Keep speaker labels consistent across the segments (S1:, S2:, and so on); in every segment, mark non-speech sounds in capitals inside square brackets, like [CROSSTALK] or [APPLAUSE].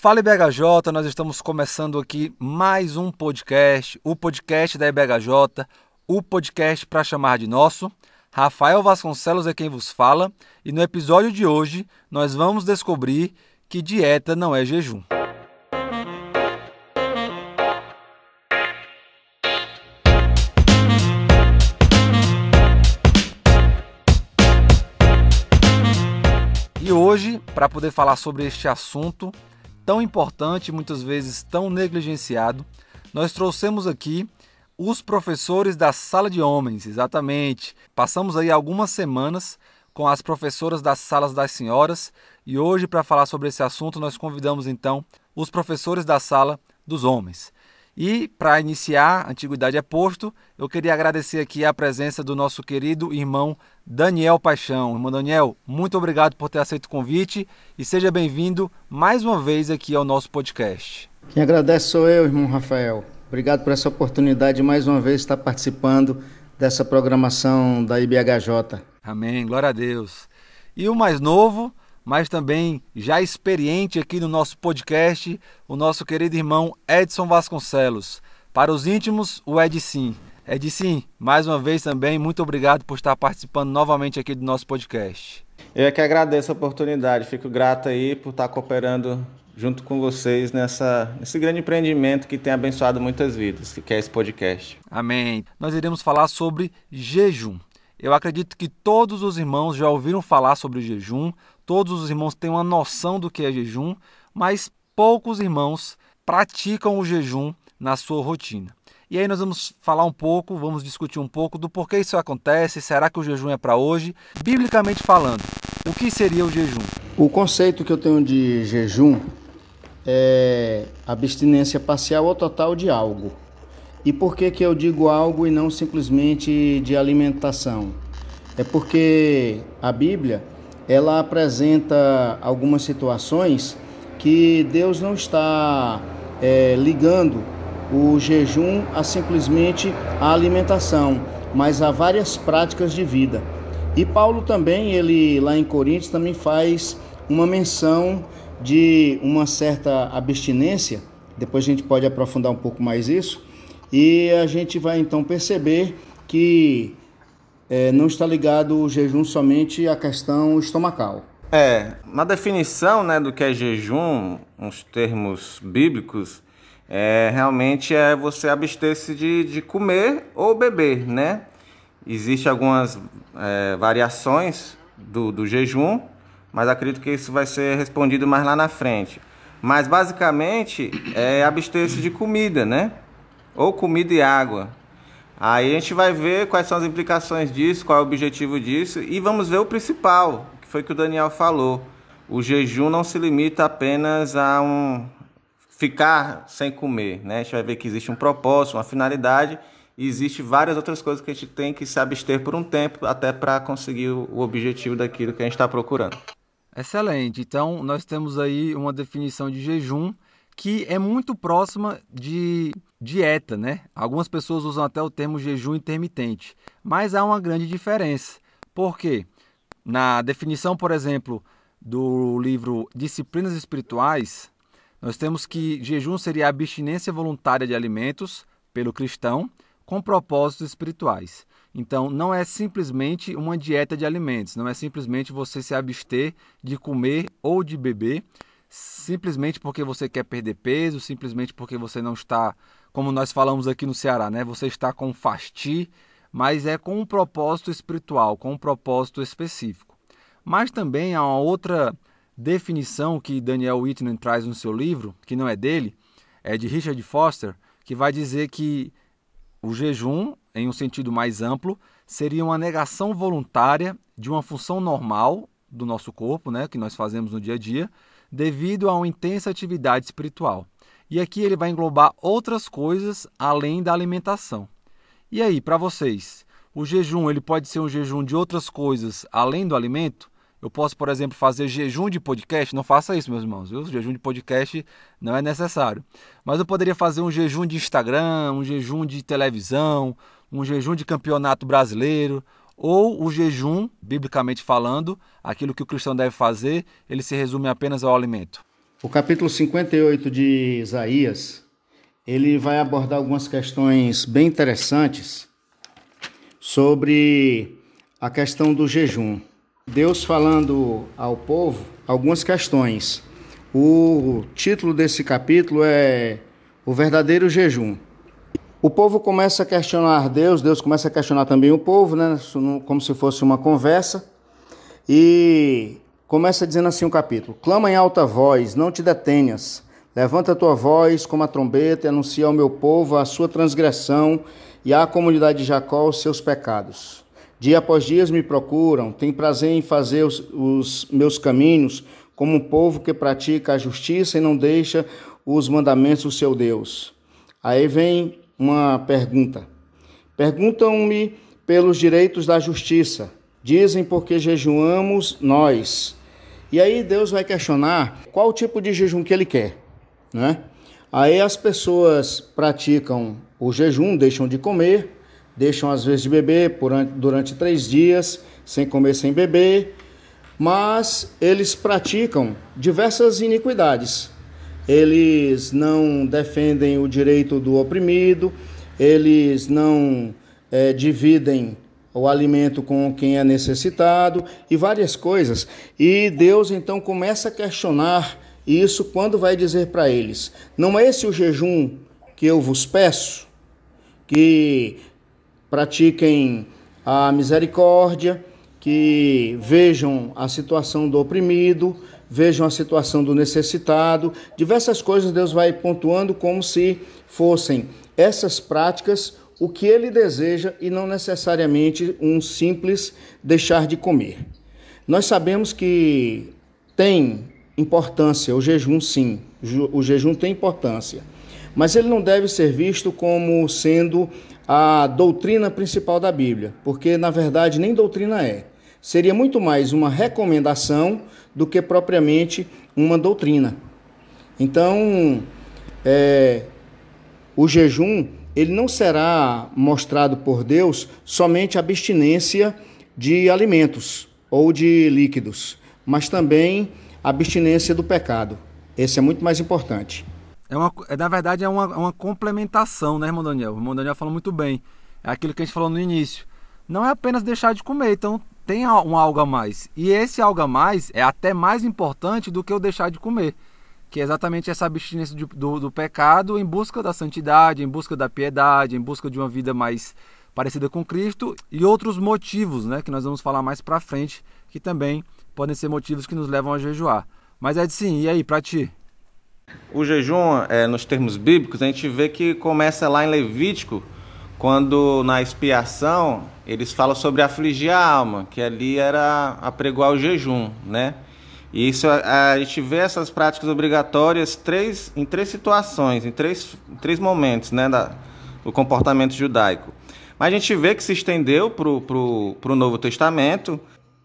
S1: Fala IBHJ, nós estamos começando aqui mais um podcast, o podcast da IBHJ, o podcast para chamar de nosso. Rafael Vasconcelos é quem vos fala e no episódio de hoje nós vamos descobrir que dieta não é jejum. E hoje, para poder falar sobre este assunto tão importante, muitas vezes tão negligenciado, nós trouxemos aqui os professores da sala de homens, exatamente. Passamos aí algumas semanas com as professoras das salas das senhoras e hoje, para falar sobre esse assunto, nós convidamos então os professores da sala dos homens. E para iniciar, Antiguidade é Posto, eu queria agradecer aqui a presença do nosso querido irmão Daniel Paixão. Irmão Daniel, muito obrigado por ter aceito o convite e seja bem-vindo mais uma vez aqui ao nosso podcast.
S2: Quem agradece sou eu, irmão Rafael. Obrigado por essa oportunidade de mais uma vez estar participando dessa programação da IBHJ.
S1: Amém, glória a Deus. E o mais novo, mas também já experiente aqui no nosso podcast, o nosso querido irmão Edson Vasconcelos. Para os íntimos, o Edson. Edson, mais uma vez também, muito obrigado por estar participando novamente aqui do nosso podcast.
S3: Eu é que agradeço a oportunidade, fico grato aí por estar cooperando junto com vocês nessa, nesse grande empreendimento que tem abençoado muitas vidas, que é esse podcast.
S1: Amém. Nós iremos falar sobre jejum. Eu acredito que todos os irmãos já ouviram falar sobre o jejum, todos os irmãos têm uma noção do que é jejum, mas poucos irmãos praticam o jejum na sua rotina. E aí nós vamos falar um pouco, vamos discutir um pouco do porquê isso acontece, será que o jejum é para hoje? Biblicamente falando, o que seria o jejum?
S2: O conceito que eu tenho de jejum é abstinência parcial ou total de algo. E por que, que eu digo algo e não simplesmente de alimentação? É porque a Bíblia ela apresenta algumas situações que Deus não está é, ligando o jejum a simplesmente a alimentação, mas a várias práticas de vida. E Paulo também, ele lá em Coríntios também faz uma menção de uma certa abstinência, depois a gente pode aprofundar um pouco mais isso, e a gente vai então perceber que é, não está ligado o jejum somente à questão estomacal.
S3: É, na definição né, do que é jejum, uns termos bíblicos, é, realmente é você abster-se de, de comer ou beber, né? Existem algumas é, variações do, do jejum, mas acredito que isso vai ser respondido mais lá na frente. Mas basicamente é abster-se de comida, né? Ou comida e água. Aí a gente vai ver quais são as implicações disso, qual é o objetivo disso e vamos ver o principal, que foi que o Daniel falou. O jejum não se limita apenas a um ficar sem comer, né? A gente vai ver que existe um propósito, uma finalidade e existe várias outras coisas que a gente tem que se abster por um tempo até para conseguir o objetivo daquilo que a gente está procurando.
S1: Excelente. Então, nós temos aí uma definição de jejum que é muito próxima de dieta, né? Algumas pessoas usam até o termo jejum intermitente, mas há uma grande diferença. Por quê? Na definição, por exemplo, do livro Disciplinas Espirituais, nós temos que jejum seria a abstinência voluntária de alimentos pelo cristão com propósitos espirituais. Então, não é simplesmente uma dieta de alimentos, não é simplesmente você se abster de comer ou de beber, simplesmente porque você quer perder peso, simplesmente porque você não está, como nós falamos aqui no Ceará, né? Você está com fasti, mas é com um propósito espiritual, com um propósito específico. Mas também há uma outra definição que Daniel Whitman traz no seu livro, que não é dele, é de Richard Foster, que vai dizer que o jejum em um sentido mais amplo, seria uma negação voluntária de uma função normal do nosso corpo, né, que nós fazemos no dia a dia, devido a uma intensa atividade espiritual. E aqui ele vai englobar outras coisas além da alimentação. E aí, para vocês, o jejum ele pode ser um jejum de outras coisas além do alimento? Eu posso, por exemplo, fazer jejum de podcast? Não faça isso, meus irmãos. Viu? Jejum de podcast não é necessário. Mas eu poderia fazer um jejum de Instagram, um jejum de televisão, um jejum de campeonato brasileiro, ou o jejum, biblicamente falando, aquilo que o cristão deve fazer, ele se resume apenas ao alimento?
S2: O capítulo 58 de Isaías, ele vai abordar algumas questões bem interessantes sobre a questão do jejum. Deus falando ao povo algumas questões. O título desse capítulo é O Verdadeiro Jejum. O povo começa a questionar Deus, Deus começa a questionar também o povo, né? como se fosse uma conversa. E Começa dizendo assim o capítulo: Clama em alta voz, não te detenhas. Levanta a tua voz como a trombeta e anuncia ao meu povo a sua transgressão e à comunidade de Jacó os seus pecados. Dia após dia me procuram, tem prazer em fazer os, os meus caminhos, como um povo que pratica a justiça e não deixa os mandamentos do seu Deus. Aí vem uma pergunta. Perguntam-me pelos direitos da justiça. Dizem porque jejuamos nós. E aí Deus vai questionar qual tipo de jejum que ele quer, né? Aí as pessoas praticam o jejum, deixam de comer, deixam às vezes de beber durante três dias, sem comer, sem beber, mas eles praticam diversas iniquidades. Eles não defendem o direito do oprimido, eles não é, dividem o alimento com quem é necessitado e várias coisas. E Deus então começa a questionar isso quando vai dizer para eles: Não é esse o jejum que eu vos peço? Que pratiquem a misericórdia, que vejam a situação do oprimido, vejam a situação do necessitado. Diversas coisas Deus vai pontuando como se fossem essas práticas o que ele deseja e não necessariamente um simples deixar de comer. Nós sabemos que tem importância o jejum, sim, o jejum tem importância, mas ele não deve ser visto como sendo a doutrina principal da Bíblia, porque na verdade nem doutrina é. Seria muito mais uma recomendação do que propriamente uma doutrina. Então, é, o jejum ele não será mostrado por Deus somente abstinência de alimentos ou de líquidos, mas também abstinência do pecado. Esse é muito mais importante.
S1: É uma, é, na verdade, é uma, uma complementação, né, irmão Daniel? O irmão Daniel falou muito bem. É aquilo que a gente falou no início. Não é apenas deixar de comer, então tem um algo a mais. E esse algo a mais é até mais importante do que o deixar de comer que é exatamente essa abstinência do, do, do, pecado em busca da santidade, em busca da piedade, em busca de uma vida mais parecida com Cristo e outros motivos, né, que nós vamos falar mais para frente, que também podem ser motivos que nos levam a jejuar. Mas é sim, e aí, para ti?
S3: O jejum, é, nos termos bíblicos, a gente vê que começa lá em Levítico, quando na expiação eles falam sobre afligir a alma, que ali era apregoar o jejum, né? E isso a, a, gente vê essas práticas obrigatórias três, em três situações, em três, três momentos né, da, do comportamento judaico. Mas a gente vê que se estendeu para o Novo Testamento.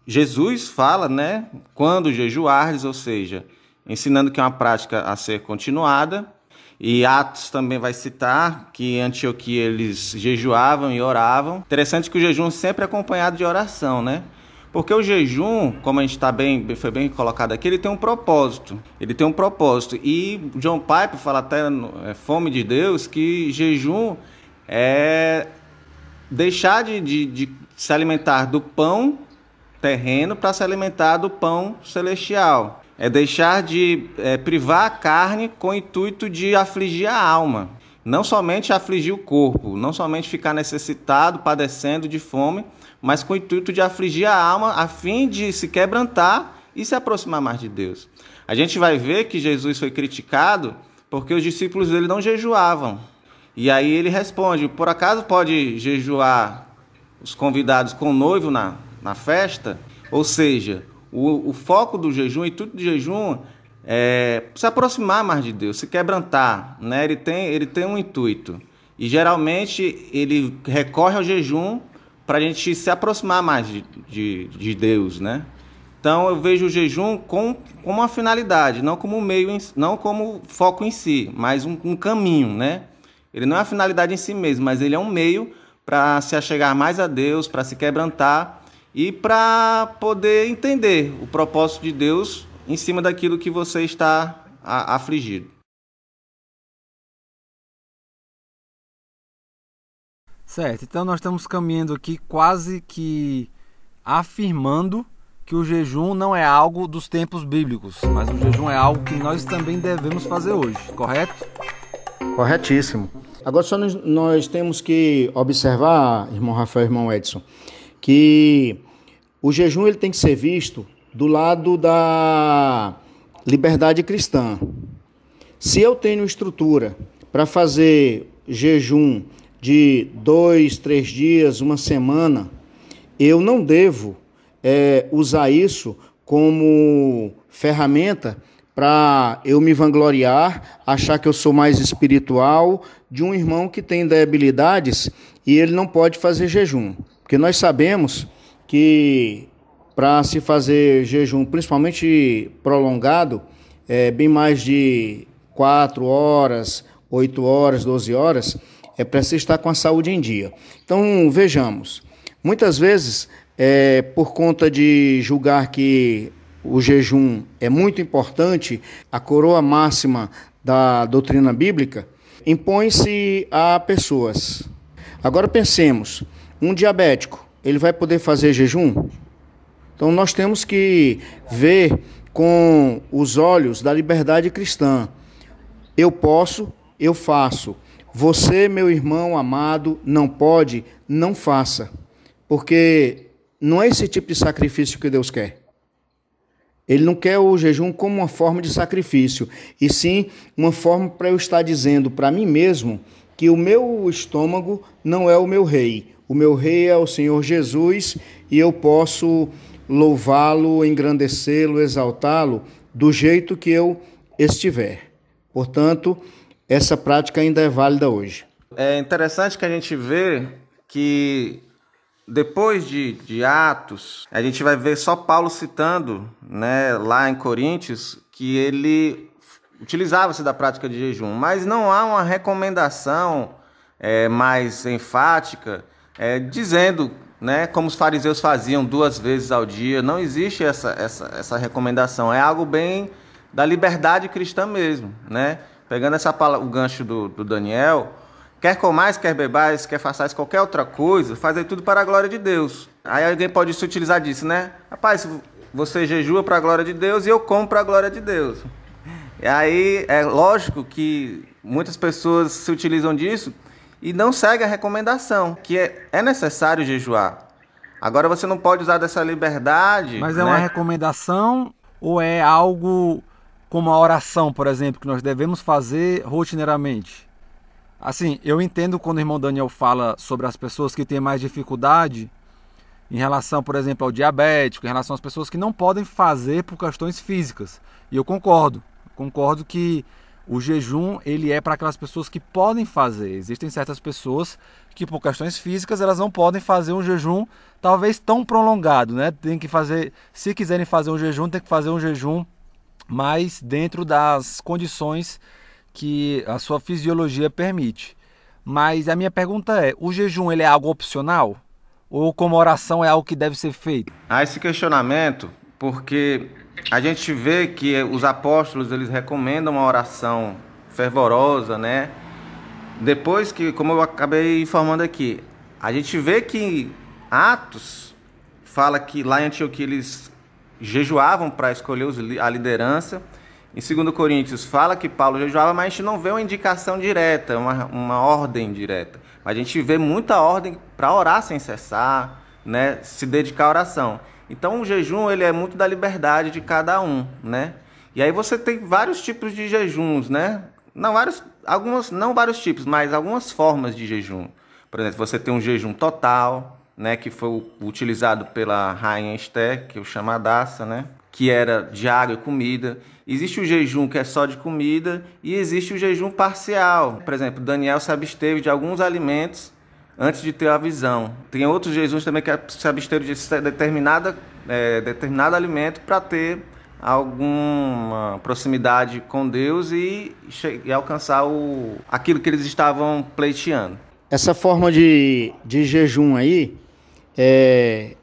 S3: Jesus fala, né, quando jejuardes, ou seja, ensinando que é uma prática a ser continuada. E Atos também vai citar que em Antioquia eles jejuavam e oravam. Interessante que o jejum sempre é acompanhado de oração, né? Porque o jejum, como a gente está bem, foi bem colocado aqui, ele tem um propósito. Ele tem um propósito. E John Piper fala até no é, Fome de Deus que jejum é deixar de, de, de se alimentar do pão terreno para se alimentar do pão celestial. É deixar de é, privar a carne com o intuito de afligir a alma. Não somente afligir o corpo, não somente ficar necessitado, padecendo de fome, mas com o intuito de afligir a alma, a fim de se quebrantar e se aproximar mais de Deus. A gente vai ver que Jesus foi criticado porque os discípulos dele não jejuavam. E aí ele responde: por acaso pode jejuar os convidados com o noivo na, na festa? Ou seja, o, o foco do jejum, o intuito do jejum é se aproximar mais de Deus, se quebrantar. Né? Ele, tem, ele tem um intuito. E geralmente ele recorre ao jejum para a gente se aproximar mais de, de, de, Deus, né? Então eu vejo o jejum com, com uma finalidade, não como meio, não como foco em si, mas um, um caminho, né? Ele não é a finalidade em si mesmo, mas ele é um meio para se achegar mais a Deus, para se quebrantar e para poder entender o propósito de Deus em cima daquilo que você está afligido.
S1: Certo, então nós estamos caminhando aqui quase que afirmando que o jejum não é algo dos tempos bíblicos, mas o jejum é algo que nós também devemos fazer hoje, correto?
S2: Corretíssimo. Agora só nós, nós temos que observar, irmão Rafael, irmão Edson, que o jejum ele tem que ser visto do lado da liberdade cristã. Se eu tenho estrutura para fazer jejum de dois, três dias, uma semana, eu não devo é, usar isso como ferramenta para eu me vangloriar, achar que eu sou mais espiritual de um irmão que tem debilidades e ele não pode fazer jejum. Porque nós sabemos que para se fazer jejum, principalmente prolongado, é, bem mais de 4 horas, 8 horas, 12 horas, é preciso estar com a saúde em dia. Então, vejamos, muitas vezes é, por conta de julgar que o jejum é muito importante, a coroa máxima da doutrina bíblica, impõe-se a pessoas. Agora pensemos, um diabético, ele vai poder fazer jejum? Então nós temos que ver com os olhos da liberdade cristã. Eu posso, eu faço. Você, meu irmão amado, não pode, não faça. Porque não é esse tipo de sacrifício que Deus quer. Ele não quer o jejum como uma forma de sacrifício, e sim uma forma para eu estar dizendo para mim mesmo que o meu estômago não é o meu rei. O meu rei é o Senhor Jesus e eu posso louvá-lo, engrandecê-lo, exaltá-lo do jeito que eu estiver. Portanto, essa prática ainda é válida hoje.
S3: É interessante que a gente vê que depois de, de Atos, a gente vai ver só Paulo citando, né, lá em Coríntios, que ele utilizava-se da prática de jejum, mas não há uma recomendação é, mais enfática é, dizendo, né, como os fariseus faziam duas vezes ao dia. Não existe essa, essa, essa recomendação. É algo bem da liberdade cristã mesmo, né? Pegando essa o gancho do, do Daniel, Quer comais, quer bebais, quer façais qualquer outra coisa, fazei tudo para a glória de Deus. Aí alguém pode se utilizar disso, né? Rapaz, você jejua para a glória de Deus e eu como para a glória de Deus. E aí é lógico que muitas pessoas se utilizam disso e não seguem a recomendação, que é, é necessário jejuar. Agora você não pode usar dessa liberdade.
S1: Mas
S3: é
S1: né? uma recomendação ou é algo como a oração, por exemplo, que nós devemos fazer rotineiramente? Assim, eu entendo quando o irmão Daniel fala sobre as pessoas que têm mais dificuldade em relação, por exemplo, ao diabético, em relação às pessoas que não podem fazer por questões físicas. E eu concordo. Concordo que o jejum ele é para aquelas pessoas que podem fazer. Existem certas pessoas que por questões físicas elas não podem fazer um jejum talvez tão prolongado, né? Tem que fazer, se quiserem fazer um jejum, tem que fazer um jejum mais dentro das condições que a sua fisiologia permite. Mas a minha pergunta é: o jejum ele é algo opcional? Ou como oração é algo que deve ser feito?
S3: Há esse questionamento porque a gente vê que os apóstolos eles recomendam uma oração fervorosa, né? Depois que, como eu acabei informando aqui, a gente vê que Atos fala que lá em Antioquia eles jejuavam para escolher a liderança em 2 Coríntios fala que Paulo jejuava, mas a gente não vê uma indicação direta, uma, uma ordem direta. Mas a gente vê muita ordem para orar sem cessar, né? se dedicar à oração. Então o jejum ele é muito da liberdade de cada um, né? E aí você tem vários tipos de jejuns, né? Não vários, algumas, não vários tipos, mas algumas formas de jejum. Por exemplo, você tem um jejum total, né, que foi utilizado pela rainha Esther, que é o chamadaça, né? que era de água e comida. Existe o jejum que é só de comida e existe o jejum parcial. Por exemplo, Daniel se absteve de alguns alimentos antes de ter a visão. Tem outros jejuns também que se absteve de determinada, é, determinado alimento para ter alguma proximidade com Deus e, e alcançar o, aquilo que eles estavam pleiteando.
S2: Essa forma de, de jejum aí, é,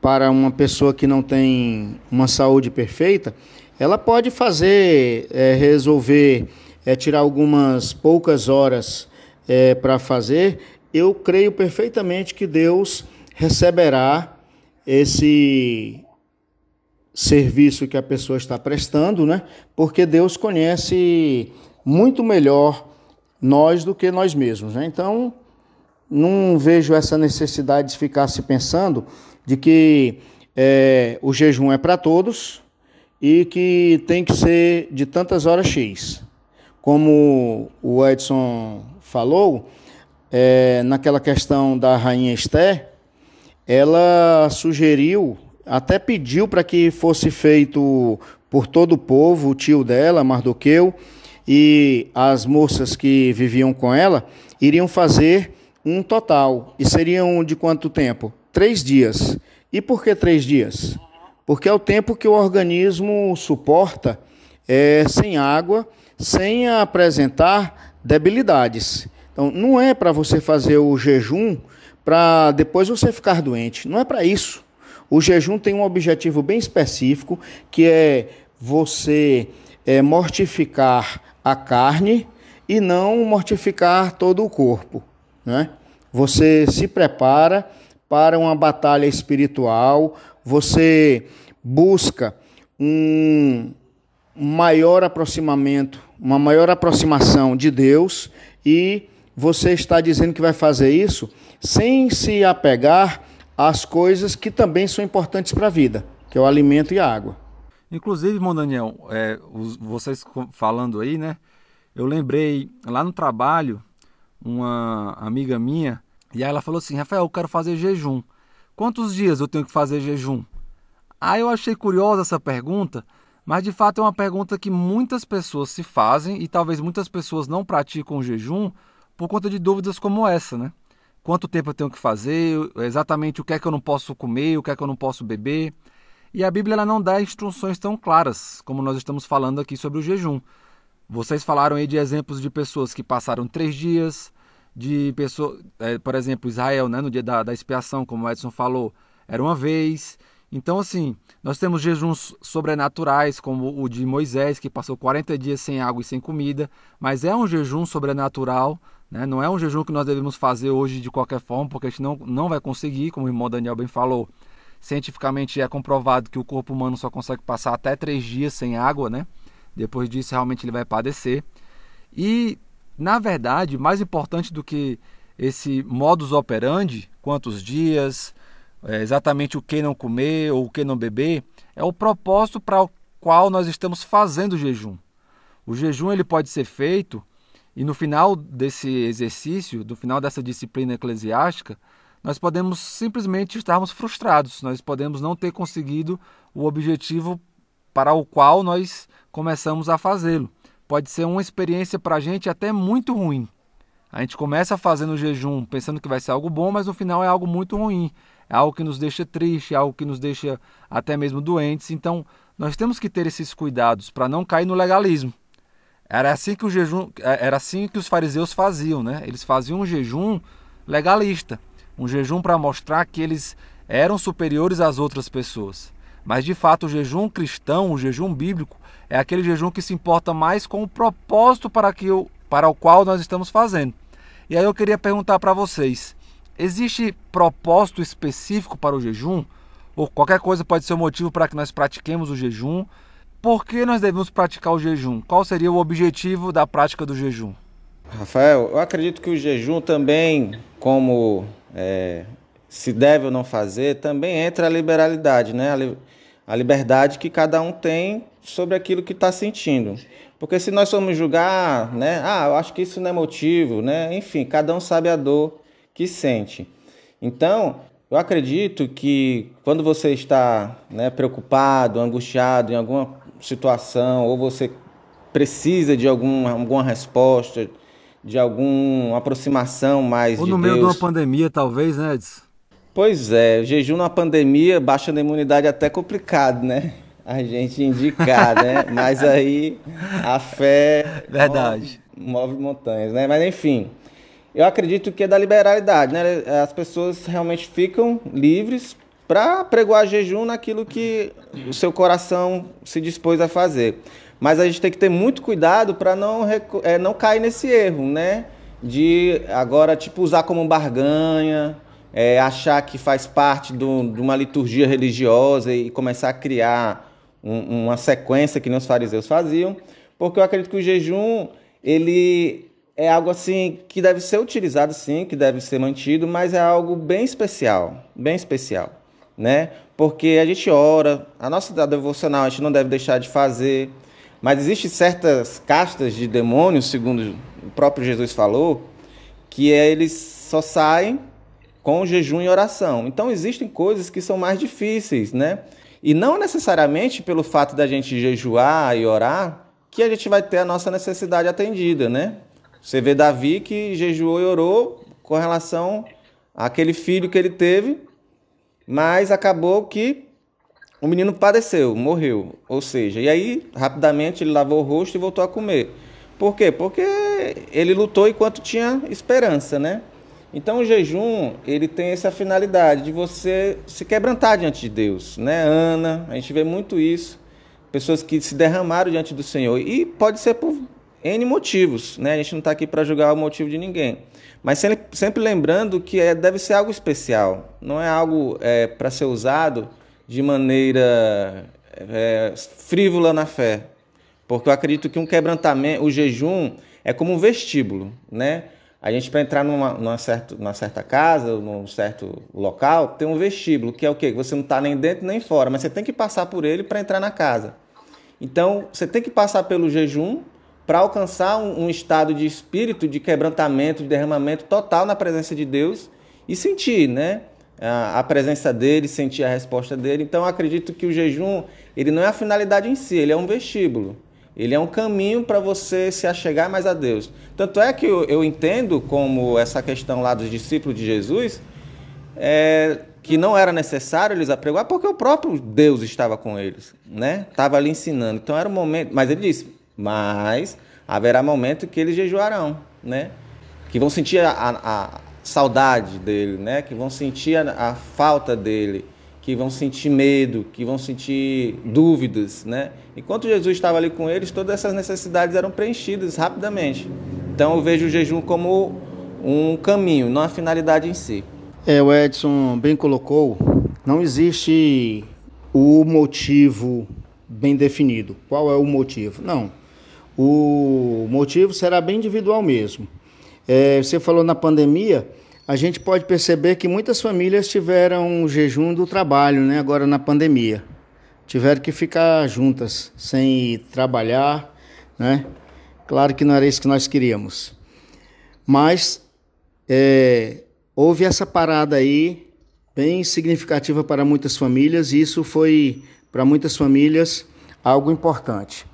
S2: para uma pessoa que não tem uma saúde perfeita, ela pode fazer, é, resolver, é, tirar algumas poucas horas é, para fazer. Eu creio perfeitamente que Deus receberá esse serviço que a pessoa está prestando, né? Porque Deus conhece muito melhor nós do que nós mesmos, né? Então, não vejo essa necessidade de ficar se pensando de que é, o jejum é para todos e que tem que ser de tantas horas X. Como o Edson falou, é, naquela questão da rainha Esther, ela sugeriu, até pediu para que fosse feito por todo o povo, o tio dela, Mardoqueu, e as moças que viviam com ela, iriam fazer um total. E seriam de quanto tempo? Três dias. E por que três dias? Porque é o tempo que o organismo suporta é, sem água, sem apresentar debilidades. Então, não é para você fazer o jejum para depois você ficar doente. Não é para isso. O jejum tem um objetivo bem específico, que é você é, mortificar a carne e não mortificar todo o corpo. Né? Você se prepara para uma batalha espiritual, você busca um maior aproximamento, uma maior aproximação de Deus e você está dizendo que vai fazer isso sem se apegar às coisas que também são importantes para a vida, que é o alimento e a água.
S1: Inclusive, irmão Daniel, é, vocês falando aí, né? Eu lembrei lá no trabalho, uma amiga minha, e aí ela falou assim: Rafael, eu quero fazer jejum. Quantos dias eu tenho que fazer jejum? Aí eu achei curiosa essa pergunta, mas de fato é uma pergunta que muitas pessoas se fazem e talvez muitas pessoas não praticam o jejum por conta de dúvidas como essa, né? Quanto tempo eu tenho que fazer, exatamente o que é que eu não posso comer, o que é que eu não posso beber. E a Bíblia ela não dá instruções tão claras como nós estamos falando aqui sobre o jejum. Vocês falaram aí de exemplos de pessoas que passaram três dias, de pessoas, é, por exemplo, Israel, né, no dia da, da expiação, como o Edson falou, era uma vez. Então, assim, nós temos jejuns sobrenaturais, como o de Moisés, que passou 40 dias sem água e sem comida, mas é um jejum sobrenatural, né? não é um jejum que nós devemos fazer hoje de qualquer forma, porque a gente não, não vai conseguir, como o irmão Daniel bem falou. Cientificamente é comprovado que o corpo humano só consegue passar até três dias sem água, né? Depois disso, realmente ele vai padecer. E na verdade, mais importante do que esse modus operandi, quantos dias, é, exatamente o que não comer ou o que não beber, é o propósito para o qual nós estamos fazendo o jejum. O jejum ele pode ser feito e no final desse exercício, no final dessa disciplina eclesiástica, nós podemos simplesmente estarmos frustrados, nós podemos não ter conseguido o objetivo para o qual nós começamos a fazê-lo pode ser uma experiência para a gente até muito ruim. A gente começa fazendo jejum pensando que vai ser algo bom, mas no final é algo muito ruim. É algo que nos deixa triste, é algo que nos deixa até mesmo doentes. Então, nós temos que ter esses cuidados para não cair no legalismo. Era assim que o jejum, é, era assim que os fariseus faziam, né? Eles faziam um jejum legalista, um jejum para mostrar que eles eram superiores às outras pessoas. Mas de fato, o jejum cristão, o jejum bíblico, é aquele jejum que se importa mais com o propósito para, que o, para o qual nós estamos fazendo. E aí eu queria perguntar para vocês: existe propósito específico para o jejum? Ou qualquer coisa pode ser o motivo para que nós pratiquemos o jejum? Por que nós devemos praticar o jejum? Qual seria o objetivo da prática do jejum?
S3: Rafael, eu acredito que o jejum também, como é, se deve ou não fazer, também entra a liberalidade, né? A liberdade que cada um tem sobre aquilo que está sentindo. Porque se nós formos julgar, né, ah, eu acho que isso não é motivo, né? Enfim, cada um sabe a dor que sente. Então, eu acredito que quando você está né, preocupado, angustiado em alguma situação, ou você precisa de algum, alguma resposta, de alguma aproximação mais
S1: ou
S3: de
S1: no meio de uma pandemia, talvez, né, Edson?
S3: Pois é, jejum na pandemia, baixa a imunidade é até complicado, né? a gente indicar, né? [LAUGHS] Mas aí a fé
S1: verdade
S3: move, move, montanhas, né? Mas enfim, eu acredito que é da liberalidade, né? As pessoas realmente ficam livres para pregoar jejum naquilo que o seu coração se dispôs a fazer. Mas a gente tem que ter muito cuidado para não, é, não cair nesse erro, né? De agora, tipo, usar como barganha, é, achar que faz parte do, de uma liturgia religiosa e começar a criar um, uma sequência que nem os fariseus faziam, porque eu acredito que o jejum, ele é algo assim que deve ser utilizado sim, que deve ser mantido, mas é algo bem especial, bem especial, né? Porque a gente ora, a nossa devocional a gente não deve deixar de fazer, mas existem certas castas de demônios, segundo o próprio Jesus falou, que eles só saem com jejum e oração. Então existem coisas que são mais difíceis, né? E não necessariamente pelo fato da gente jejuar e orar que a gente vai ter a nossa necessidade atendida, né? Você vê Davi que jejuou e orou com relação àquele filho que ele teve, mas acabou que o menino padeceu, morreu. Ou seja, e aí rapidamente ele lavou o rosto e voltou a comer. Por quê? Porque ele lutou enquanto tinha esperança, né? Então o jejum, ele tem essa finalidade de você se quebrantar diante de Deus, né? Ana, a gente vê muito isso, pessoas que se derramaram diante do Senhor e pode ser por N motivos, né? A gente não está aqui para julgar o motivo de ninguém, mas sempre, sempre lembrando que é, deve ser algo especial, não é algo é, para ser usado de maneira é, frívola na fé. Porque eu acredito que um quebrantamento, o jejum, é como um vestíbulo, né? A gente, para entrar numa, numa, certo, numa certa casa, num certo local, tem um vestíbulo, que é o quê? Você não está nem dentro nem fora, mas você tem que passar por ele para entrar na casa. Então, você tem que passar pelo jejum para alcançar um, um, estado de espírito, de quebrantamento, de derramamento total na presença de Deus e sentir, né? a, a presença dele, sentir a resposta dele. Então, acredito que o jejum ele não é a finalidade em si, ele é um vestíbulo. Ele é um caminho para você se achegar mais a Deus. Tanto é que eu, eu, entendo como essa questão lá dos discípulos de Jesus, é, que não era necessário eles apregoar, porque o próprio Deus estava com eles, né? Estava ali ensinando. Então era o momento. Mas ele disse: Mas haverá momento que eles jejuarão, né? Que vão sentir a, a, saudade dele, né? Que vão sentir a, a, falta dele, que vão sentir medo, que vão sentir dúvidas, né? Enquanto Jesus estava ali com eles, todas essas necessidades eram preenchidas rapidamente. Então eu vejo o jejum como um caminho, não a finalidade em si.
S2: É, o Edson bem colocou, não existe o motivo bem definido. Qual é o motivo? Não. O motivo será bem individual mesmo. É, você falou na pandemia, a gente pode perceber que muitas famílias tiveram jejum do trabalho, né? Agora na pandemia. Tiveram que ficar juntas, sem trabalhar, né? Claro que não era isso que nós queríamos. Mas é, houve essa parada aí, bem significativa para muitas famílias, e isso foi, para muitas famílias, algo importante.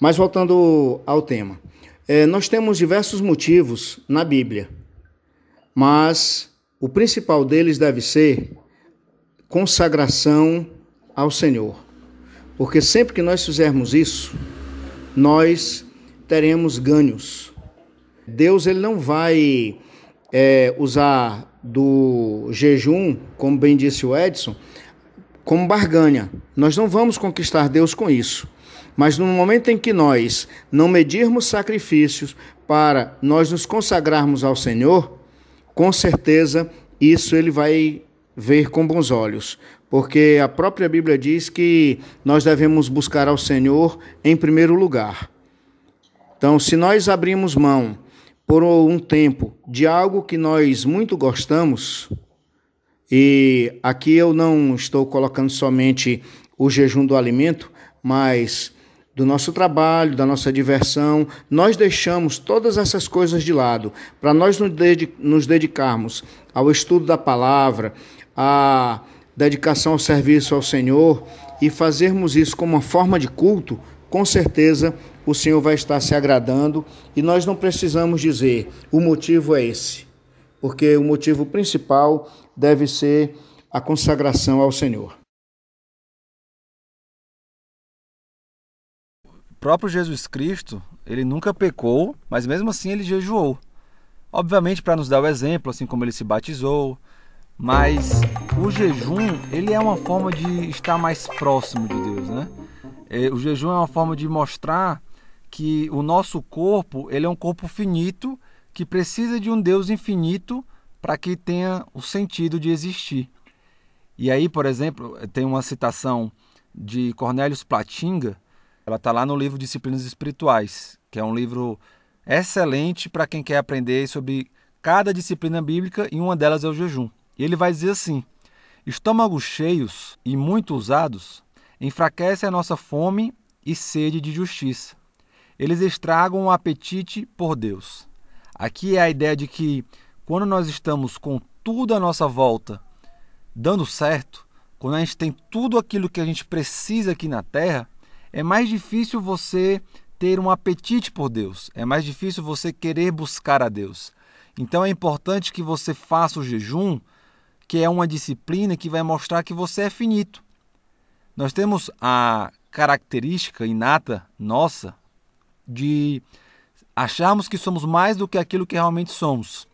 S2: Mas voltando ao tema. É, nós temos diversos motivos na Bíblia, mas o principal deles deve ser consagração ao Senhor. Porque sempre que nós fizermos isso, nós teremos ganhos. Deus ele não vai é, usar do jejum, como bem disse o Edson, como barganha. Nós não vamos conquistar Deus com isso. Mas no momento em que nós não medirmos sacrifícios para nós nos consagrarmos ao Senhor, com certeza isso ele vai ver com bons olhos, porque a própria Bíblia diz que nós devemos buscar ao Senhor em primeiro lugar. Então, se nós abrimos mão por um tempo de algo que nós muito gostamos, e aqui eu não estou colocando somente o jejum do alimento, mas do nosso trabalho, da nossa diversão, nós deixamos todas essas coisas de lado. Para nós nos dedicarmos ao estudo da palavra, à dedicação ao serviço ao Senhor e fazermos isso como uma forma de culto, com certeza o Senhor vai estar se agradando. E nós não precisamos dizer o motivo é esse, porque o motivo principal deve ser a consagração ao Senhor.
S1: Próprio Jesus Cristo, ele nunca pecou, mas mesmo assim ele jejuou. Obviamente para nos dar o exemplo, assim como ele se batizou, Mas o jejum, ele é uma forma de estar mais próximo de Deus, né? É, o jejum é uma forma de mostrar que o nosso corpo, ele é um corpo finito que precisa de um Deus infinito para que tenha o sentido de existir. E aí, por exemplo, tem uma citação de Cornélios Platinga, ela está lá no livro Disciplinas Espirituais, que é um livro excelente para quem quer aprender sobre cada disciplina bíblica e uma delas é o jejum. E ele vai dizer assim: estômagos cheios e muito usados enfraquecem a nossa fome e sede de justiça. Eles estragam o apetite por Deus. Aqui é a ideia de que quando nós estamos com tudo à nossa volta dando certo, quando a gente tem tudo aquilo que a gente precisa aqui na terra, é mais difícil você ter um apetite por Deus, é mais difícil você querer buscar a Deus. Então é importante que você faça o jejum que é uma disciplina que vai mostrar que você é finito. Nós temos a característica inata nossa de acharmos que somos mais do que aquilo que realmente somos.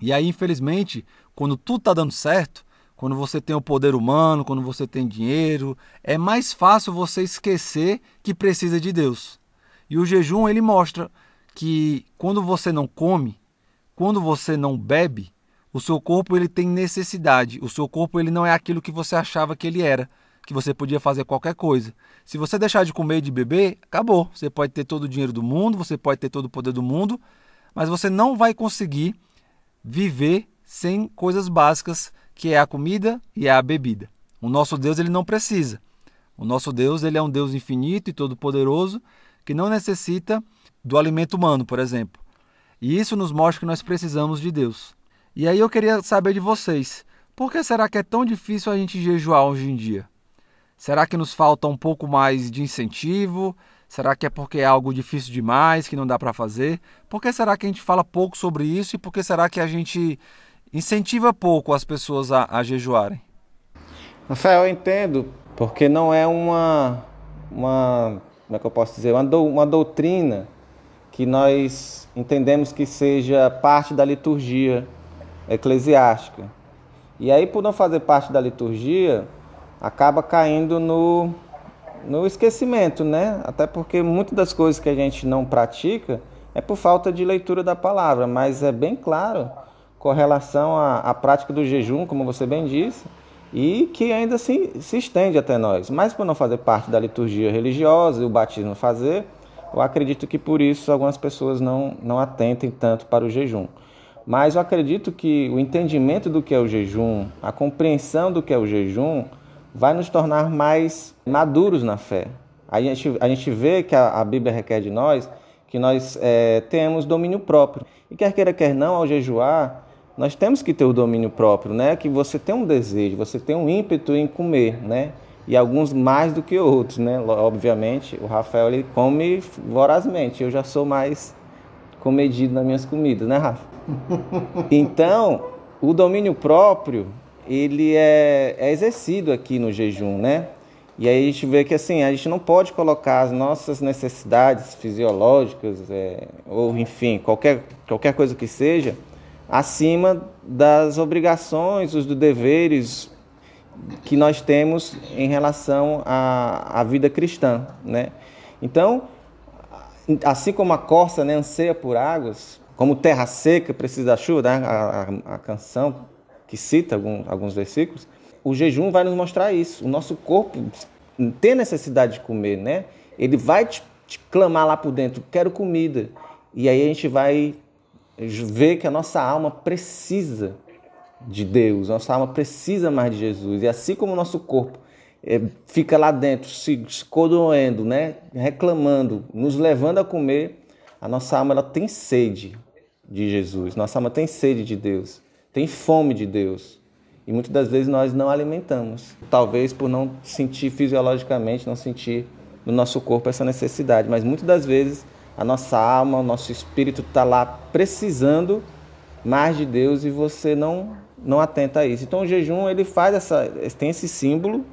S1: E aí, infelizmente, quando tudo está dando certo, quando você tem o poder humano, quando você tem dinheiro, é mais fácil você esquecer que precisa de Deus. E o jejum ele mostra que quando você não come, quando você não bebe, o seu corpo ele tem necessidade. O seu corpo ele não é aquilo que você achava que ele era, que você podia fazer qualquer coisa. Se você deixar de comer e de beber, acabou. Você pode ter todo o dinheiro do mundo, você pode ter todo o poder do mundo, mas você não vai conseguir viver sem coisas básicas, que é a comida e é a bebida. O nosso Deus ele não precisa. O nosso Deus ele é um Deus infinito e todo poderoso que não necessita do alimento humano, por exemplo. E isso nos mostra que nós precisamos de Deus. E aí eu queria saber de vocês, por que será que é tão difícil a gente jejuar hoje em dia? Será que nos falta um pouco mais de incentivo? Será que é porque é algo difícil demais, que não dá para fazer? Por que será que a gente fala pouco sobre isso e por que será que a gente incentiva pouco as pessoas a, a jejuarem?
S3: Rafael, eu entendo, porque não é uma, uma como é que eu posso dizer, uma, do, uma doutrina que nós entendemos que seja parte da liturgia eclesiástica. E aí, por não fazer parte da liturgia, acaba caindo no, no esquecimento, né? Até porque muitas das coisas que a gente não pratica é por falta de leitura da palavra, mas é bem claro com relação à, à prática do jejum, como você bem disse, e que ainda se, se estende até nós. Mas por não fazer parte da liturgia religiosa e o batismo fazer, eu acredito que por isso algumas pessoas não, não atentem tanto para o jejum. Mas eu acredito que o entendimento do que é o jejum, a compreensão do que é o jejum, vai nos tornar mais maduros na fé. A gente, a gente vê que a, a Bíblia requer de nós que nós é, temos domínio próprio. E quer queira, quer não, ao jejuar, nós temos que ter o domínio próprio, né? Que você tem um desejo, você tem um ímpeto em comer, né? E alguns mais do que outros, né? Obviamente, o Rafael ele come vorazmente. Eu já sou mais comedido nas minhas comidas, né, Rafa? [LAUGHS] Então, o domínio próprio, ele é, é exercido aqui no jejum, né? E aí a gente vê que assim, a gente não pode colocar as nossas necessidades fisiológicas, é, ou enfim, qualquer, qualquer coisa que seja, acima das obrigações, os deveres que nós temos em relação à, à vida cristã, né? Então, assim como a corça né, anseia por águas, como terra seca precisa da chuva, né? a, a, a, canção que cita algum, alguns versículos, o jejum vai nos mostrar isso. O nosso corpo tem necessidade de comer, né? Ele vai te, te clamar lá por dentro, quero comida. E aí a gente vai ver que a nossa alma precisa de Deus, nossa alma precisa mais de Jesus. E assim como o nosso corpo é, fica lá dentro se escodoendo, né? reclamando, nos levando a comer, a nossa alma ela tem sede de Jesus, nossa alma tem sede de Deus, tem fome de Deus. E muitas das vezes nós não alimentamos, talvez por não sentir fisiologicamente, não sentir no nosso corpo essa necessidade, mas muitas das vezes a nossa alma, o nosso espírito está lá precisando mais de Deus e você não não atenta a isso. Então o jejum ele faz essa tem esse símbolo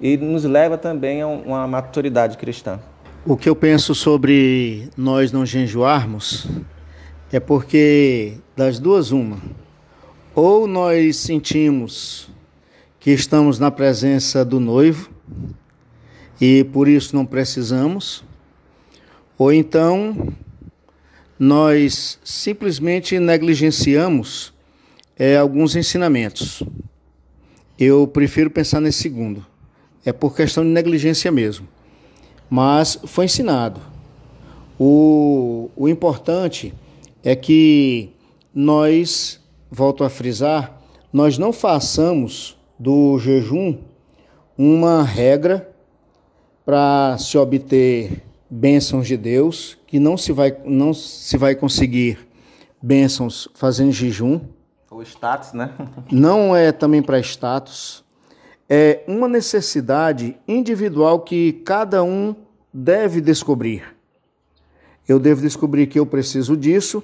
S3: e nos leva também a uma maturidade cristã.
S2: O que eu penso sobre nós não jejuarmos é porque das duas uma, ou nós sentimos que estamos na presença do noivo e por isso não precisamos, ou então nós simplesmente negligenciamos é, alguns ensinamentos. Eu prefiro pensar nesse segundo. É por questão de negligência mesmo. Mas foi ensinado. O, o importante é que nós volto a frisar, nós não façamos do jejum uma regra para se obter bênçãos de Deus, que não se vai, não se vai conseguir bênçãos fazendo jejum.
S3: O status, né? [LAUGHS]
S2: não é também para status. É uma necessidade individual que cada um deve descobrir. Eu devo descobrir que eu preciso disso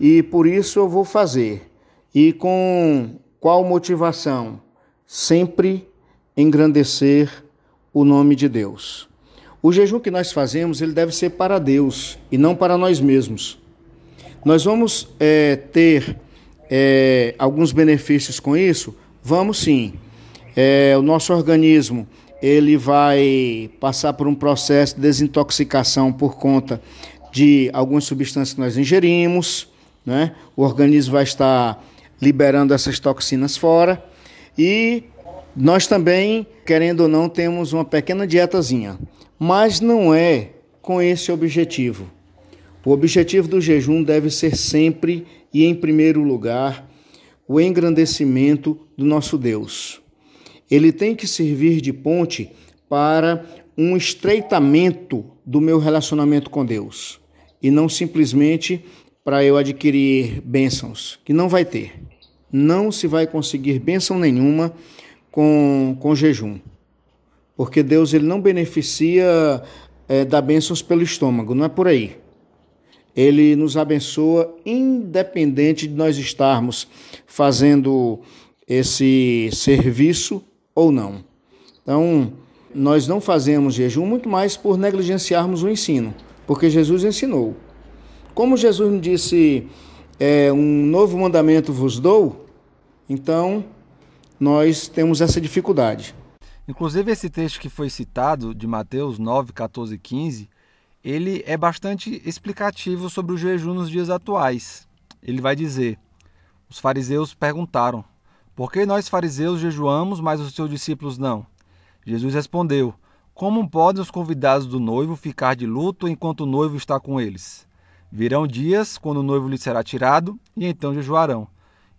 S2: e por isso eu vou fazer. E com qual motivação? Sempre engrandecer o nome de Deus. O jejum que nós fazemos, ele deve ser para Deus e não para nós mesmos. Nós vamos é, ter é, alguns benefícios com isso? Vamos sim. É, o nosso organismo ele vai passar por um processo de desintoxicação por conta de algumas substâncias que nós ingerimos, né? O organismo vai estar liberando essas toxinas fora. E nós também, querendo ou não, temos uma pequena dietazinha, mas não é com esse objetivo. O objetivo do jejum deve ser sempre e em primeiro lugar o engrandecimento do nosso Deus. Ele tem que servir de ponte para um estreitamento do meu relacionamento com Deus e não simplesmente para eu adquirir bênçãos, que não vai ter não se vai conseguir bênção nenhuma com, com jejum. Porque Deus ele não beneficia é, da bênçãos pelo estômago, não é por aí. Ele nos abençoa independente de nós estarmos fazendo esse serviço ou não. Então, nós não fazemos jejum muito mais por negligenciarmos o ensino, porque Jesus ensinou. Como Jesus disse, é, um novo mandamento vos dou, então, nós temos essa dificuldade.
S1: Inclusive, esse texto que foi citado, de Mateus 9, 14 e 15, ele é bastante explicativo sobre o jejum nos dias atuais. Ele vai dizer: Os fariseus perguntaram: Por que nós fariseus jejuamos, mas os seus discípulos não? Jesus respondeu: Como podem os convidados do noivo ficar de luto enquanto o noivo está com eles? Virão dias quando o noivo lhe será tirado, e então jejuarão.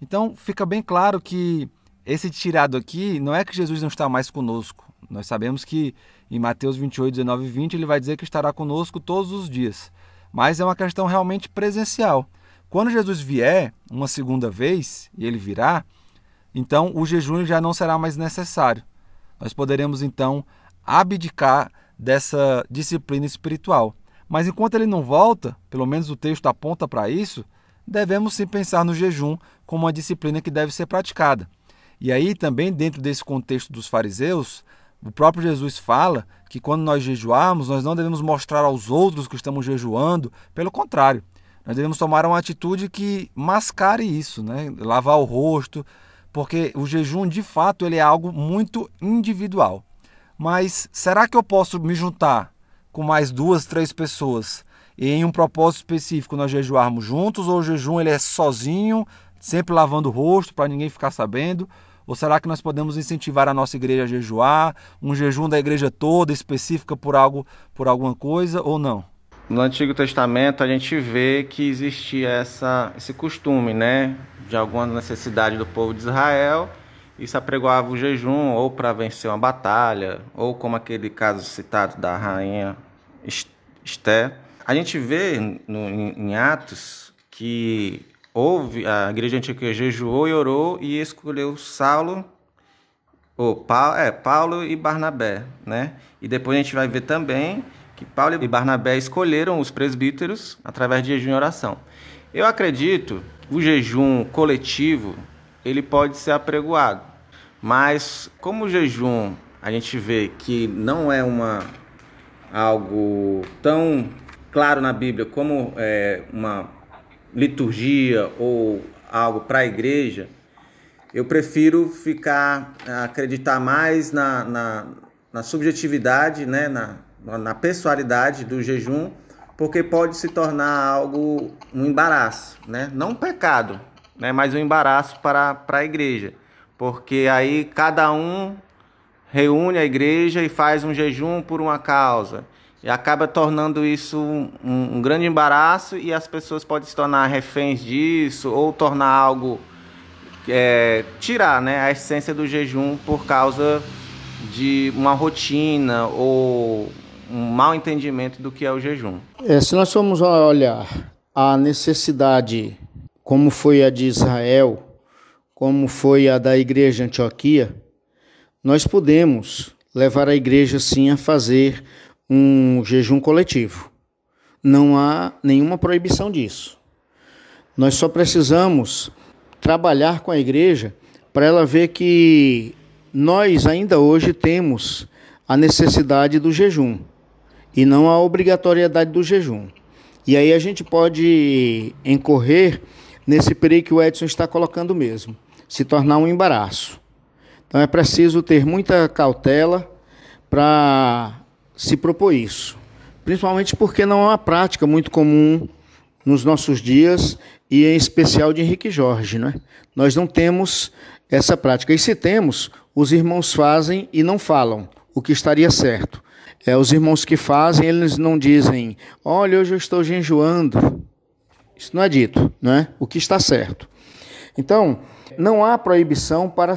S1: Então fica bem claro que esse tirado aqui não é que Jesus não está mais conosco. Nós sabemos que em Mateus 28, 19 e 20 ele vai dizer que estará conosco todos os dias. Mas é uma questão realmente presencial. Quando Jesus vier uma segunda vez, e ele virá, então o jejum já não será mais necessário. Nós poderemos então abdicar dessa disciplina espiritual. Mas enquanto ele não volta, pelo menos o texto aponta para isso, devemos sim pensar no jejum como uma disciplina que deve ser praticada. E aí também dentro desse contexto dos fariseus, o próprio Jesus fala que quando nós jejuarmos, nós não devemos mostrar aos outros que estamos jejuando, pelo contrário, nós devemos tomar uma atitude que mascare isso, né? lavar o rosto, porque o jejum de fato ele é algo muito individual. Mas será que eu posso me juntar com mais duas, três pessoas e em um propósito específico nós jejuarmos juntos ou o jejum ele é sozinho, sempre lavando o rosto para ninguém ficar sabendo? Ou será que nós podemos incentivar a nossa igreja a jejuar, um jejum da igreja toda específica por algo, por alguma coisa ou não?
S3: No Antigo Testamento a gente vê que existia essa, esse costume, né, de alguma necessidade do povo de Israel, isso apregoava o jejum ou para vencer uma batalha, ou como aquele caso citado da rainha Esté, a gente vê no, em, em Atos que houve, a igreja antiga jejuou e orou e escolheu Saulo, ou Paulo, é, Paulo e Barnabé, né? E depois a gente vai ver também que Paulo e Barnabé escolheram os presbíteros através de jejum e oração. Eu acredito o jejum coletivo ele pode ser apregoado, mas como o jejum a gente vê que não é uma algo tão claro na Bíblia como é, uma liturgia ou algo para a igreja, eu prefiro ficar, acreditar mais na, na, na subjetividade, né, na, na pessoalidade do jejum, porque pode se tornar algo, um embaraço, né? não um pecado, né, mas um embaraço para, para a igreja, porque aí cada um reúne a igreja e faz um jejum por uma causa. E acaba tornando isso um, um, grande embaraço e as pessoas podem se tornar reféns disso ou tornar algo é, tirar né, a essência do jejum por causa de uma rotina ou um mau entendimento do que é o jejum.
S2: É, se nós formos olhar a necessidade, como foi a de Israel, como foi a da igreja Antioquia, nós podemos levar a igreja sim a fazer um jejum coletivo. Não há nenhuma proibição disso. Nós só precisamos trabalhar com a igreja para ela ver que nós ainda hoje temos a necessidade do jejum e não a obrigatoriedade do jejum. E aí a gente pode incorrer nesse perigo que o Edson está colocando mesmo, se tornar um embaraço. Então é preciso ter muita cautela para se propor isso, principalmente porque não é uma prática muito comum nos nossos dias e em especial de Henrique Jorge. Né? Nós não temos essa prática. E se temos, os irmãos fazem e não falam o que estaria certo. É, os irmãos que fazem, eles não dizem, olha, hoje eu estou jejuando. Isso não é dito, né? o que está certo. Então, não há proibição para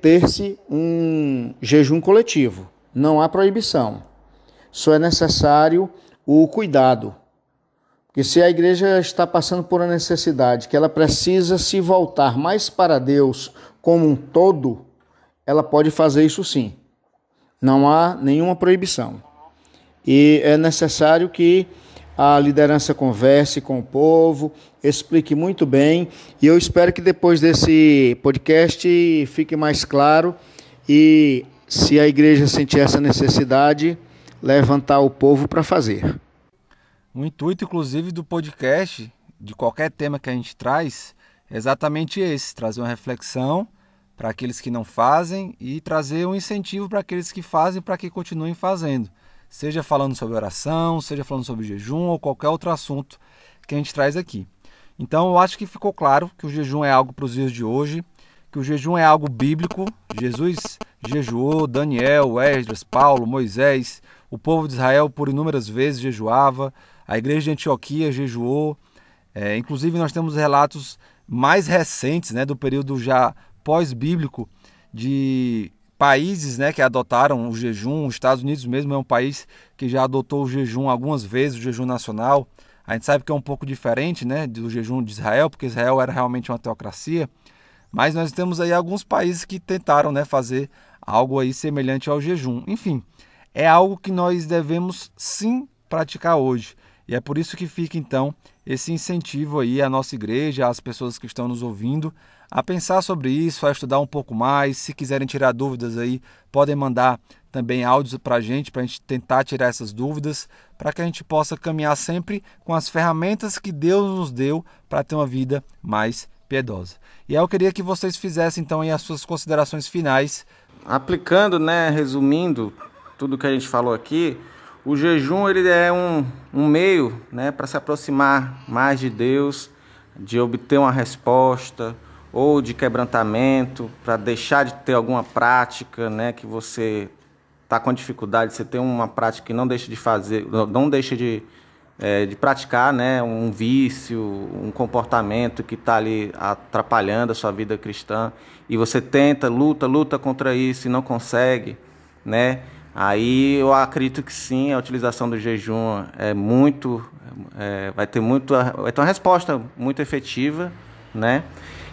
S2: ter-se um jejum coletivo. Não há proibição. Só é necessário o cuidado, que se a igreja está passando por uma necessidade, que ela precisa se voltar mais para Deus como um todo, ela pode fazer isso sim. Não há nenhuma proibição. E é necessário que a liderança converse com o povo, explique muito bem, e eu espero que depois desse podcast fique mais claro e se a igreja sentir essa necessidade, levantar o povo para fazer.
S1: O intuito, inclusive, do podcast, de qualquer tema que a gente traz, é exatamente esse: trazer uma reflexão para aqueles que não fazem e trazer um incentivo para aqueles que fazem para que continuem fazendo. Seja falando sobre oração, seja falando sobre jejum ou qualquer outro assunto que a gente traz aqui. Então, eu acho que ficou claro que o jejum é algo para os dias de hoje, que o jejum é algo bíblico. Jesus jejuou, Daniel, Esdras, Paulo, Moisés, o povo de Israel por inúmeras vezes jejuava. A igreja de Antioquia jejuou. É, inclusive, nós temos relatos mais recentes, né, do período já pós-bíblico, de países né, que adotaram o jejum. Os Estados Unidos mesmo é um país que já adotou o jejum algumas vezes, o jejum nacional. A gente sabe que é um pouco diferente né, do jejum de Israel, porque Israel era realmente uma teocracia. Mas nós temos aí alguns países que tentaram né, fazer algo aí semelhante ao jejum. Enfim, é algo que nós devemos sim praticar hoje. E é por isso que fica então esse incentivo aí à nossa igreja, às pessoas que estão nos ouvindo, a pensar sobre isso, a estudar um pouco mais. Se quiserem tirar dúvidas aí, podem mandar também áudios para a gente, para a gente tentar tirar essas dúvidas, para que a gente possa caminhar sempre com as ferramentas que Deus nos deu para ter uma vida mais piedosa. E eu queria que vocês fizessem então aí as suas considerações finais.
S3: Aplicando, né, resumindo tudo que a gente falou aqui, o jejum ele é um, um meio né, para se aproximar mais de Deus, de obter uma resposta ou de quebrantamento, para deixar de ter alguma prática né, que você está com dificuldade, você tem uma prática que não deixa de fazer, não deixa de, é, de praticar né, um vício, um comportamento que está ali atrapalhando a sua vida cristã, e você tenta, luta, luta contra isso e não consegue, né? Aí eu acredito que sim, a utilização do jejum é muito, é, vai ter muito, vai ter uma resposta muito efetiva, né?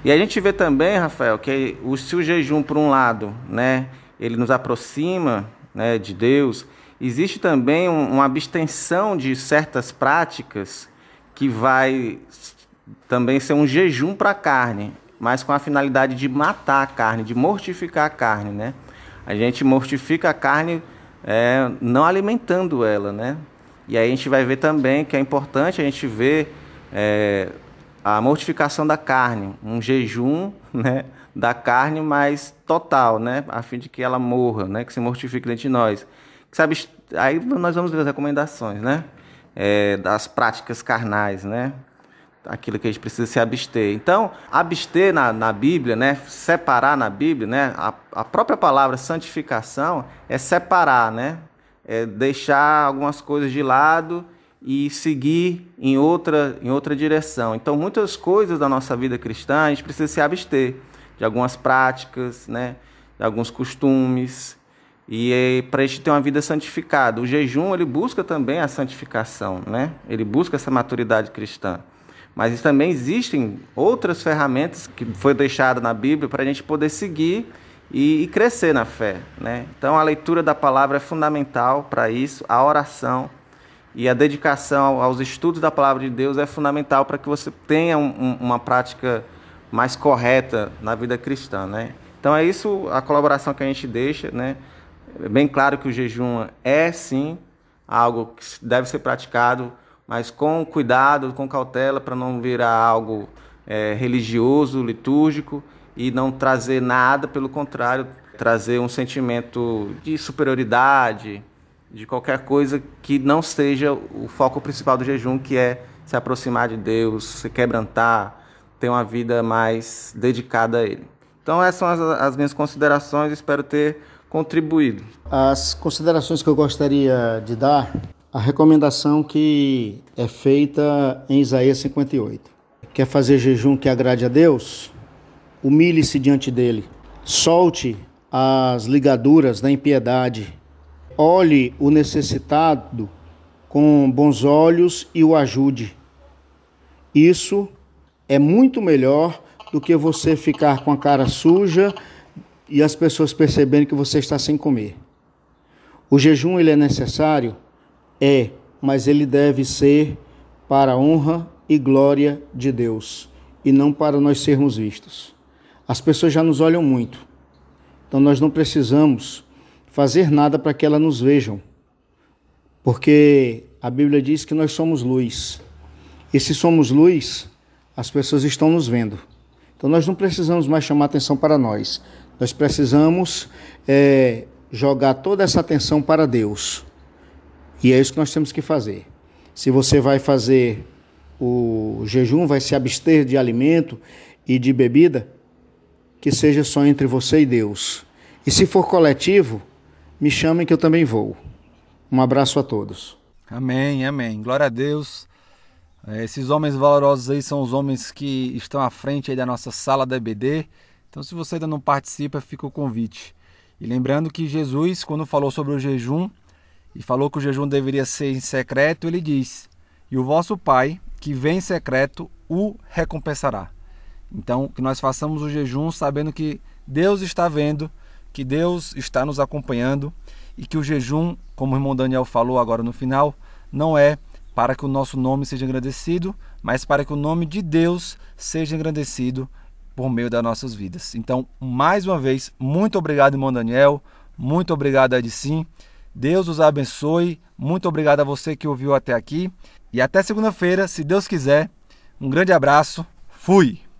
S3: E a gente vê também, Rafael, que o, se o jejum, por um lado, né, ele nos aproxima né, de Deus, existe também um, uma abstenção de certas práticas que vai também ser um jejum para a carne, mas com a finalidade de matar a carne, de mortificar a carne, né? A gente mortifica a carne é, não alimentando ela, né? E aí a gente vai ver também que é importante a gente ver é, a mortificação da carne, um jejum, [LAUGHS] né, da carne mais total, né, a fim de que ela morra, né, que se mortifique dentro de nós. Sabe, aí nós vamos ver as recomendações, né, é, das práticas carnais, né, aquilo que a gente precisa se abster. Então, abster na, na Bíblia, né, separar na Bíblia, né, a, a própria palavra santificação é separar, né, é deixar algumas coisas de lado e seguir em outra, em outra direção. Então, muitas coisas da nossa vida cristã a gente precisa se abster de algumas práticas, né, de alguns costumes, e para a gente ter uma vida santificada. O jejum ele busca também a santificação, né? Ele busca essa maturidade cristã. Mas também existem outras ferramentas que foi deixada na Bíblia para a gente poder seguir e, e, crescer na fé, né? Então a leitura da palavra é fundamental para isso, a oração e a dedicação aos estudos da palavra de Deus é fundamental para que você tenha um, um, uma prática mais correta na vida cristã, né? Então é isso a colaboração que a gente deixa, né? É bem claro que o jejum é sim algo que deve ser praticado, mas com cuidado, com cautela para não virar algo é, religioso, litúrgico e não trazer nada, pelo contrário, trazer um sentimento de superioridade, de qualquer coisa que não seja o foco principal do jejum, que é se aproximar de Deus, se quebrantar, ter uma vida mais dedicada a Ele. Então, essas são as, as minhas considerações, espero ter contribuído.
S2: As considerações que eu gostaria de dar, a recomendação que é feita em Isaías 58. Quer fazer jejum que agrade a Deus? Humilhe-se diante dele. Solte as ligaduras da impiedade olhe o necessitado com bons olhos e o ajude. Isso é muito melhor do que você ficar com a cara suja e as pessoas perceberem que você está sem comer. O jejum ele é necessário? É, mas ele deve ser para a honra e glória de Deus e não para nós sermos vistos. As pessoas já nos olham muito. Então nós não precisamos fazer nada para que elas nos vejam, porque a Bíblia diz que nós somos luz. E se somos luz, as pessoas estão nos vendo. Então nós não precisamos mais chamar atenção para nós. Nós precisamos é, jogar toda essa atenção para Deus. E é isso que nós temos que fazer. Se você vai fazer o jejum, vai se abster de alimento e de bebida, que seja só entre você e Deus. E se for coletivo, me chamem que eu também vou. Um abraço a todos.
S1: Amém, amém. Glória a Deus. É, esses homens valorosos aí são os homens que estão à frente da nossa sala da EBD. Então, se você ainda não participa, fica o convite. E lembrando que Jesus, quando falou sobre o jejum, e falou que o jejum deveria ser em secreto, ele diz: E o vosso Pai, que vem em secreto, o recompensará. Então, que nós façamos o jejum sabendo que Deus está vendo que Deus está nos acompanhando e que o jejum, como o irmão Daniel falou agora no final, não é para que o nosso nome seja engrandecido, mas para que o nome de Deus seja engrandecido por meio das nossas vidas. Então, mais uma vez, muito obrigado, irmão Daniel, muito obrigado, Edicim. Deus os abençoe. Muito obrigado a você que ouviu até aqui. E até segunda-feira, se Deus quiser. Um grande abraço. Fui!